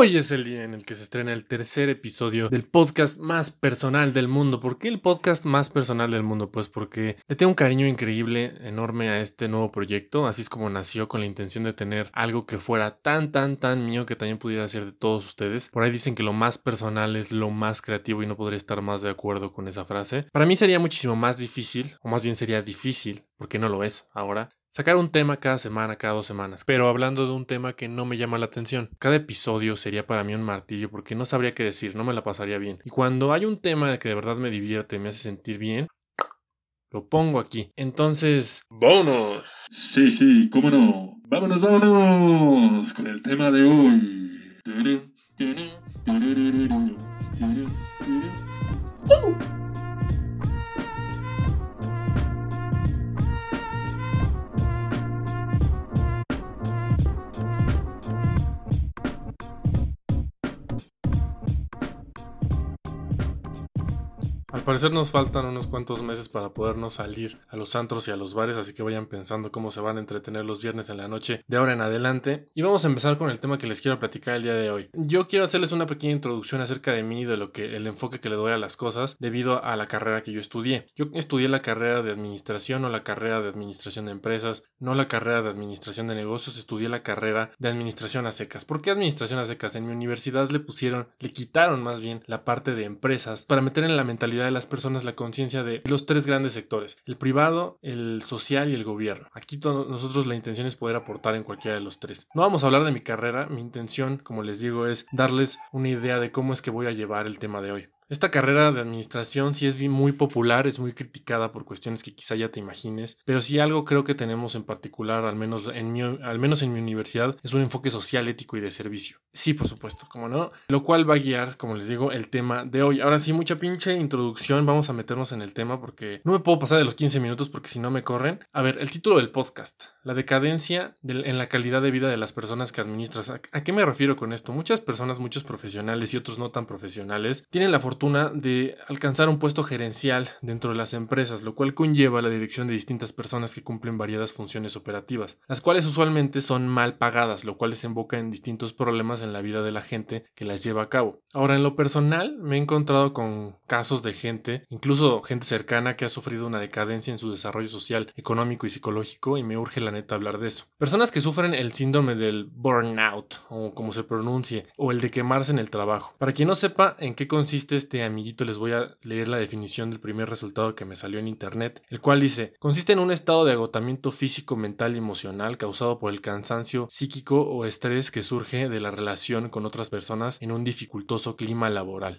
Hoy es el día en el que se estrena el tercer episodio del podcast más personal del mundo. ¿Por qué el podcast más personal del mundo? Pues porque le tengo un cariño increíble, enorme a este nuevo proyecto. Así es como nació con la intención de tener algo que fuera tan, tan, tan mío que también pudiera ser de todos ustedes. Por ahí dicen que lo más personal es lo más creativo y no podría estar más de acuerdo con esa frase. Para mí sería muchísimo más difícil, o más bien sería difícil, porque no lo es ahora, Sacar un tema cada semana, cada dos semanas, pero hablando de un tema que no me llama la atención. Cada episodio sería para mí un martillo porque no sabría qué decir, no me la pasaría bien. Y cuando hay un tema que de verdad me divierte, me hace sentir bien, lo pongo aquí. Entonces, ¡vámonos! Sí, sí, cómo no. Vámonos, vámonos con el tema de hoy. Parecer nos faltan unos cuantos meses para podernos salir a los antros y a los bares, así que vayan pensando cómo se van a entretener los viernes en la noche de ahora en adelante. Y vamos a empezar con el tema que les quiero platicar el día de hoy. Yo quiero hacerles una pequeña introducción acerca de mí, de lo que el enfoque que le doy a las cosas debido a la carrera que yo estudié. Yo estudié la carrera de administración o la carrera de administración de empresas, no la carrera de administración de negocios, estudié la carrera de administración a secas. ¿Por qué administración a secas? En mi universidad le pusieron, le quitaron más bien la parte de empresas para meter en la mentalidad de las personas la conciencia de los tres grandes sectores, el privado, el social y el gobierno. Aquí nosotros la intención es poder aportar en cualquiera de los tres. No vamos a hablar de mi carrera, mi intención, como les digo, es darles una idea de cómo es que voy a llevar el tema de hoy. Esta carrera de administración sí es muy popular, es muy criticada por cuestiones que quizá ya te imagines, pero si algo creo que tenemos en particular, al menos en mi, al menos en mi universidad, es un enfoque social, ético y de servicio. Sí, por supuesto, como no, lo cual va a guiar, como les digo, el tema de hoy. Ahora sí, mucha pinche introducción, vamos a meternos en el tema porque no me puedo pasar de los 15 minutos porque si no me corren. A ver, el título del podcast, la decadencia en la calidad de vida de las personas que administras. ¿A, ¿A qué me refiero con esto? Muchas personas, muchos profesionales y otros no tan profesionales, tienen la fortuna de alcanzar un puesto gerencial dentro de las empresas, lo cual conlleva la dirección de distintas personas que cumplen variadas funciones operativas, las cuales usualmente son mal pagadas, lo cual desemboca en distintos problemas en la vida de la gente que las lleva a cabo. Ahora, en lo personal, me he encontrado con casos de gente, incluso gente cercana, que ha sufrido una decadencia en su desarrollo social, económico y psicológico, y me urge la neta hablar de eso. Personas que sufren el síndrome del burnout, o como se pronuncie, o el de quemarse en el trabajo. Para quien no sepa en qué consiste este amiguito les voy a leer la definición del primer resultado que me salió en internet, el cual dice, consiste en un estado de agotamiento físico, mental y emocional causado por el cansancio psíquico o estrés que surge de la relación con otras personas en un dificultoso clima laboral.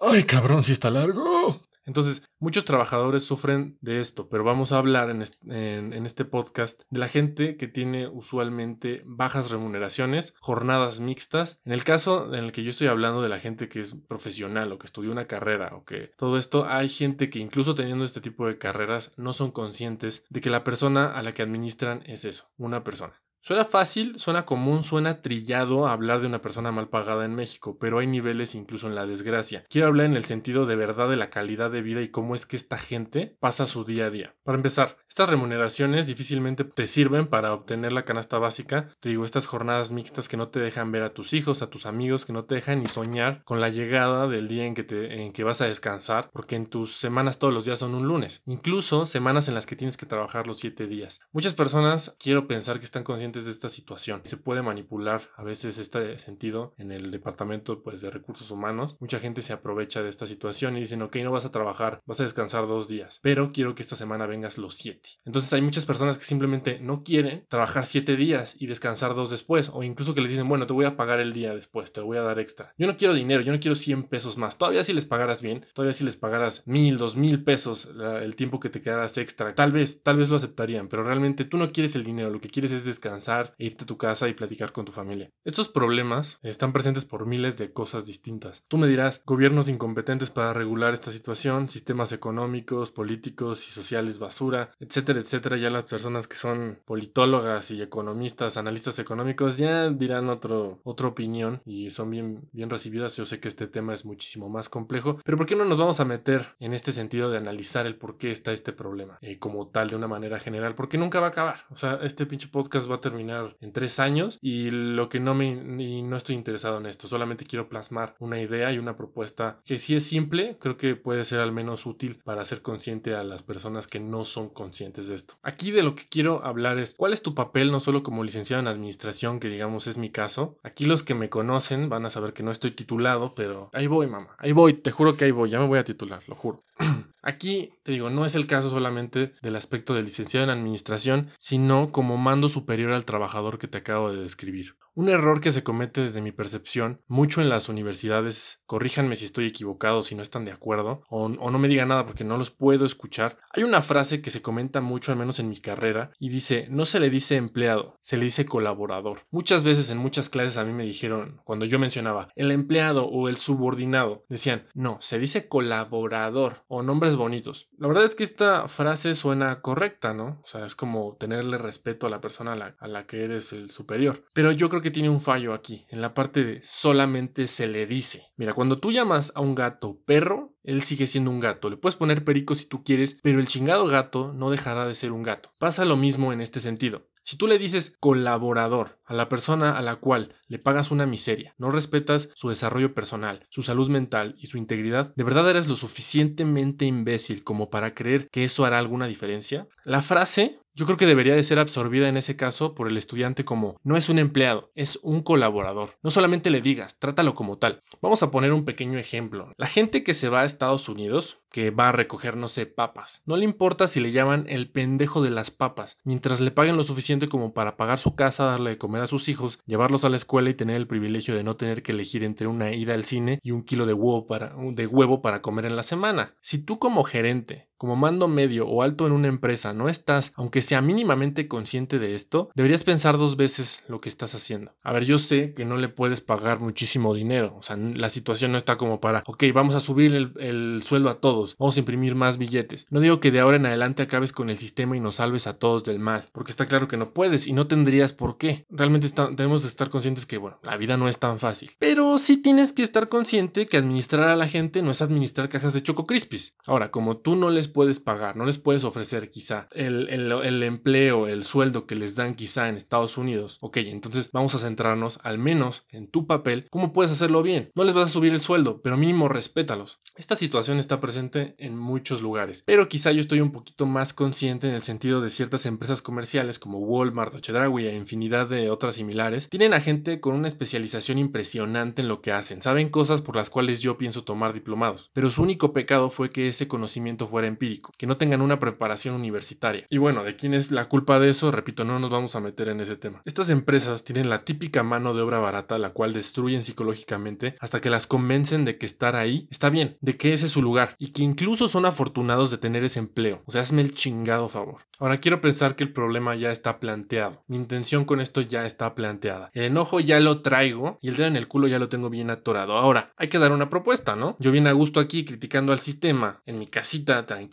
Ay, cabrón, si está largo. Entonces, muchos trabajadores sufren de esto, pero vamos a hablar en este, podcast de la gente que tiene usualmente bajas remuneraciones, jornadas mixtas. En el caso en el que yo estoy hablando de la gente que es profesional o que estudió una carrera o que todo esto, hay gente que incluso teniendo este tipo de carreras no son conscientes de que la persona a la que administran es eso, una persona. Suena fácil, suena común, suena trillado hablar de una persona mal pagada en México, pero hay niveles incluso en la desgracia. Quiero hablar en el sentido de verdad de la calidad de vida y cómo es que esta gente pasa su día a día. Para empezar, estas remuneraciones difícilmente te sirven para obtener la canasta básica. Te digo, estas jornadas mixtas que no te dejan ver a tus hijos, a tus amigos, que no te dejan ni soñar con la llegada del día en que, te, en que vas a descansar, porque en tus semanas todos los días son un lunes. Incluso semanas en las que tienes que trabajar los siete días. Muchas personas quiero pensar que están conscientes de esta situación. Se puede manipular a veces este sentido en el departamento pues, de recursos humanos. Mucha gente se aprovecha de esta situación y dicen, ok, no vas a trabajar, vas a descansar dos días, pero quiero que esta semana vengas los siete. Entonces hay muchas personas que simplemente no quieren trabajar siete días y descansar dos después, o incluso que les dicen, bueno, te voy a pagar el día después, te voy a dar extra. Yo no quiero dinero, yo no quiero 100 pesos más. Todavía si les pagaras bien, todavía si les pagaras mil, dos mil pesos el tiempo que te quedaras extra, tal vez, tal vez lo aceptarían, pero realmente tú no quieres el dinero, lo que quieres es descansar e irte a tu casa y platicar con tu familia. Estos problemas están presentes por miles de cosas distintas. Tú me dirás, gobiernos incompetentes para regular esta situación, sistemas económicos, políticos y sociales basura, etcétera, etcétera. Ya las personas que son politólogas y economistas, analistas económicos, ya dirán otro, otra opinión y son bien, bien recibidas. Yo sé que este tema es muchísimo más complejo, pero ¿por qué no nos vamos a meter en este sentido de analizar el por qué está este problema eh, como tal de una manera general? Porque nunca va a acabar. O sea, este pinche podcast va a terminar en tres años y lo que no me y no estoy interesado en esto, solamente quiero plasmar una idea y una propuesta que si es simple, creo que puede ser al menos útil para hacer consciente a las personas que no son conscientes de esto. Aquí de lo que quiero hablar es cuál es tu papel no solo como licenciado en administración, que digamos es mi caso. Aquí los que me conocen van a saber que no estoy titulado, pero ahí voy, mamá. Ahí voy, te juro que ahí voy, ya me voy a titular, lo juro. Aquí, te digo, no es el caso solamente del aspecto de licenciado en administración, sino como mando superior al trabajador que te acabo de describir. Un error que se comete desde mi percepción mucho en las universidades, corríjanme si estoy equivocado, si no están de acuerdo, o, no me digan nada porque no los puedo escuchar. Hay una frase que se comenta mucho, al menos en mi carrera, y dice, no se le dice empleado, se le dice colaborador. Muchas veces en muchas clases a mí me dijeron, cuando yo mencionaba el empleado o el subordinado, decían, no, se dice colaborador o nombres bonitos. La verdad es que esta frase suena correcta, ¿no? O sea, es como tenerle respeto a la persona a la, a la que eres el superior. Pero yo creo que tiene un fallo aquí, en la parte de solamente se le dice. Mira, cuando tú llamas a un gato perro, él sigue siendo un gato. Le puedes poner perico si tú quieres, pero el chingado gato no dejará de ser un gato. Pasa lo mismo en este sentido. Si tú le dices colaborador a la persona a la cual le pagas una miseria, no respetas su desarrollo personal, su salud mental y su integridad, ¿de verdad eres lo suficientemente imbécil como para creer que eso hará alguna diferencia? La frase yo creo que debería de ser absorbida en ese caso por el estudiante como no es un empleado, es un colaborador. No solamente le digas, trátalo como tal. Vamos a poner un pequeño ejemplo. La gente que se va a Estados Unidos, que va a recoger, no sé, papas, no le importa si le llaman el pendejo de las papas, mientras le paguen lo suficiente como para pagar su casa, darle de comer a sus hijos, llevarlos a la escuela y tener el privilegio de no tener que elegir entre una ida al cine y un kilo de huevo para, de huevo para comer en la semana. Si tú como gerente como mando medio o alto en una empresa no estás, aunque sea mínimamente consciente de esto, deberías pensar dos veces lo que estás haciendo. A ver, yo sé que no le puedes pagar muchísimo dinero, o sea, la situación no está como para, ok, vamos a subir el, sueldo a todos, vamos a imprimir más billetes. No digo que de ahora en adelante acabes con el sistema y nos salves a todos del mal, porque está claro que no puedes y no tendrías por qué. Realmente tenemos que estar conscientes que, bueno, la vida no es tan fácil. Pero sí tienes que estar consciente que administrar a la gente no es administrar cajas de Choco Crispis. Ahora, como tú no les puedes pagar, no les puedes ofrecer quizá el, el, empleo, el sueldo que les dan quizá en Estados Unidos. Ok, entonces vamos a centrarnos al menos en tu papel, cómo puedes hacerlo bien. No les vas a subir el sueldo, pero mínimo respétalos. Esta situación está presente en muchos lugares, pero quizá yo estoy un poquito más consciente en el sentido de ciertas empresas comerciales como Walmart o Chedraui e infinidad de otras similares, tienen a gente con una especialización impresionante en lo que hacen, saben cosas por las cuales yo pienso tomar diplomados, pero su único pecado fue que ese conocimiento fuera empírico que no tengan una preparación universitaria. Y bueno, ¿de quién es la culpa de eso? Repito, no nos vamos a meter en ese tema. Estas empresas tienen la típica mano de obra barata, la cual destruyen psicológicamente hasta que las convencen de que estar ahí está bien, de que ese es su lugar y que incluso son afortunados de tener ese empleo. O sea, hazme el chingado favor. Ahora quiero pensar que el problema ya está planteado. Mi intención con esto ya está planteada. El enojo ya lo traigo y el dedo en el culo ya lo tengo bien atorado. Ahora, hay que dar una propuesta, ¿no? Yo vine a gusto aquí criticando al sistema, en mi casita, tranquilo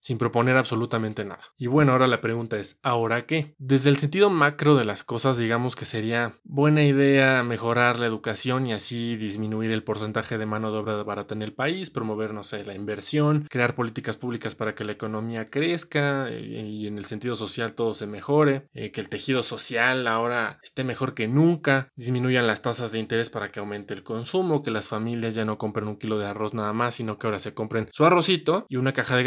sin proponer absolutamente nada. Y bueno, ahora la pregunta es, ¿ahora qué? Desde el sentido macro de las cosas, digamos que sería buena idea mejorar la educación y así disminuir el porcentaje de mano de obra barata en el país, promover, no sé, la inversión, crear políticas públicas para que la economía crezca eh, y en el sentido social todo se mejore, eh, que el tejido social ahora esté mejor que nunca, disminuyan las tasas de interés para que aumente el consumo, que las familias ya no compren un kilo de arroz nada más, sino que ahora se compren su arrocito y una caja de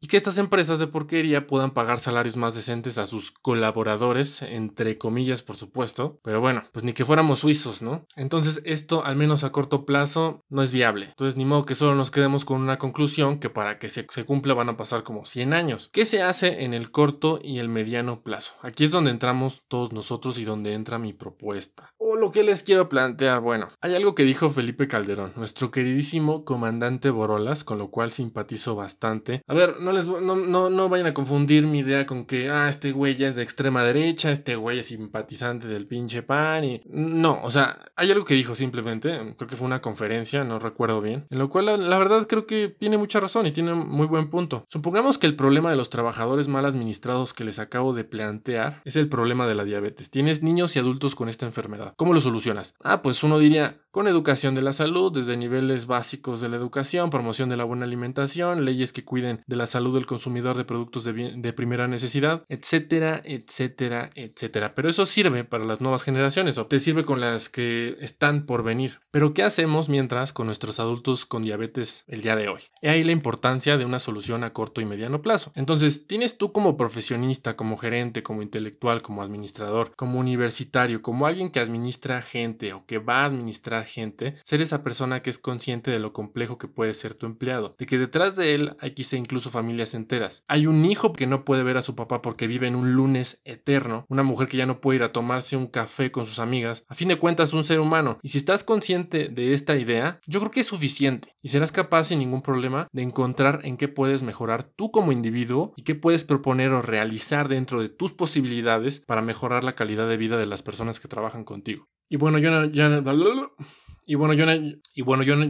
y que estas empresas de porquería puedan pagar salarios más decentes a sus colaboradores, entre comillas, por supuesto. Pero bueno, pues ni que fuéramos suizos, ¿no? Entonces esto, al menos a corto plazo, no es viable. Entonces ni modo que solo nos quedemos con una conclusión que para que se, se cumpla van a pasar como 100 años. ¿Qué se hace en el corto y el mediano plazo? Aquí es donde entramos todos nosotros y donde entra mi propuesta. O lo que les quiero plantear, bueno, hay algo que dijo Felipe Calderón, nuestro queridísimo comandante Borolas, con lo cual simpatizo bastante. A ver, no les no, no, no vayan a confundir mi idea con que ah, este güey ya es de extrema derecha, este güey es simpatizante del pinche pan y no, o sea, hay algo que dijo simplemente, creo que fue una conferencia, no recuerdo bien, en lo cual la, verdad creo que tiene mucha razón y tiene muy buen punto. Supongamos que el problema de los trabajadores mal administrados que les acabo de plantear es el problema de la diabetes. Tienes niños y adultos con esta enfermedad. ¿Cómo lo solucionas? Ah, pues uno diría, con educación de la salud, desde niveles básicos de la educación, promoción de la buena alimentación, leyes que de la salud del consumidor de productos de, de primera necesidad, etcétera, etcétera, etcétera. Pero eso sirve para las nuevas generaciones o te sirve con las que están por venir. Pero ¿qué hacemos mientras con nuestros adultos con diabetes el día de hoy? He ahí la importancia de una solución a corto y mediano plazo. Entonces, tienes tú como profesionista, como gerente, como intelectual, como administrador, como universitario, como alguien que administra gente o que va a administrar gente, ser esa persona que es consciente de lo complejo que puede ser tu empleado, de que detrás de él hay quizá incluso familias enteras. Hay un hijo que no puede ver a su papá porque vive en un lunes eterno, una mujer que ya no puede ir a tomarse un café con sus amigas, a fin de cuentas un ser humano. Y si estás consciente de esta idea, yo creo que es suficiente y serás capaz sin ningún problema de encontrar en qué puedes mejorar tú como individuo y qué puedes proponer o realizar dentro de tus posibilidades para mejorar la calidad de vida de las personas que trabajan contigo. Y bueno, yo ya y bueno, yo no, y bueno, yo no,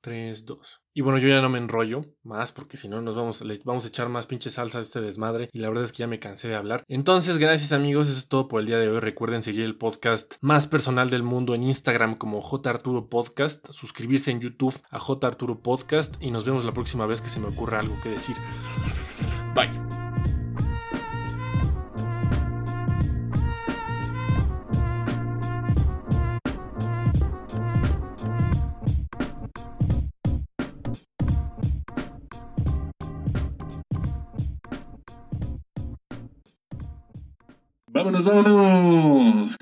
3 2. Y bueno, yo ya no me enrollo más porque si no nos vamos, le vamos a echar más pinche salsa a este desmadre y la verdad es que ya me cansé de hablar. Entonces, gracias amigos, eso es todo por el día de hoy. Recuerden seguir el podcast más personal del mundo en Instagram como J Arturo Podcast, suscribirse en YouTube a J Arturo Podcast y nos vemos la próxima vez que se me ocurra algo que decir. Bye. Vámonos, vámonos.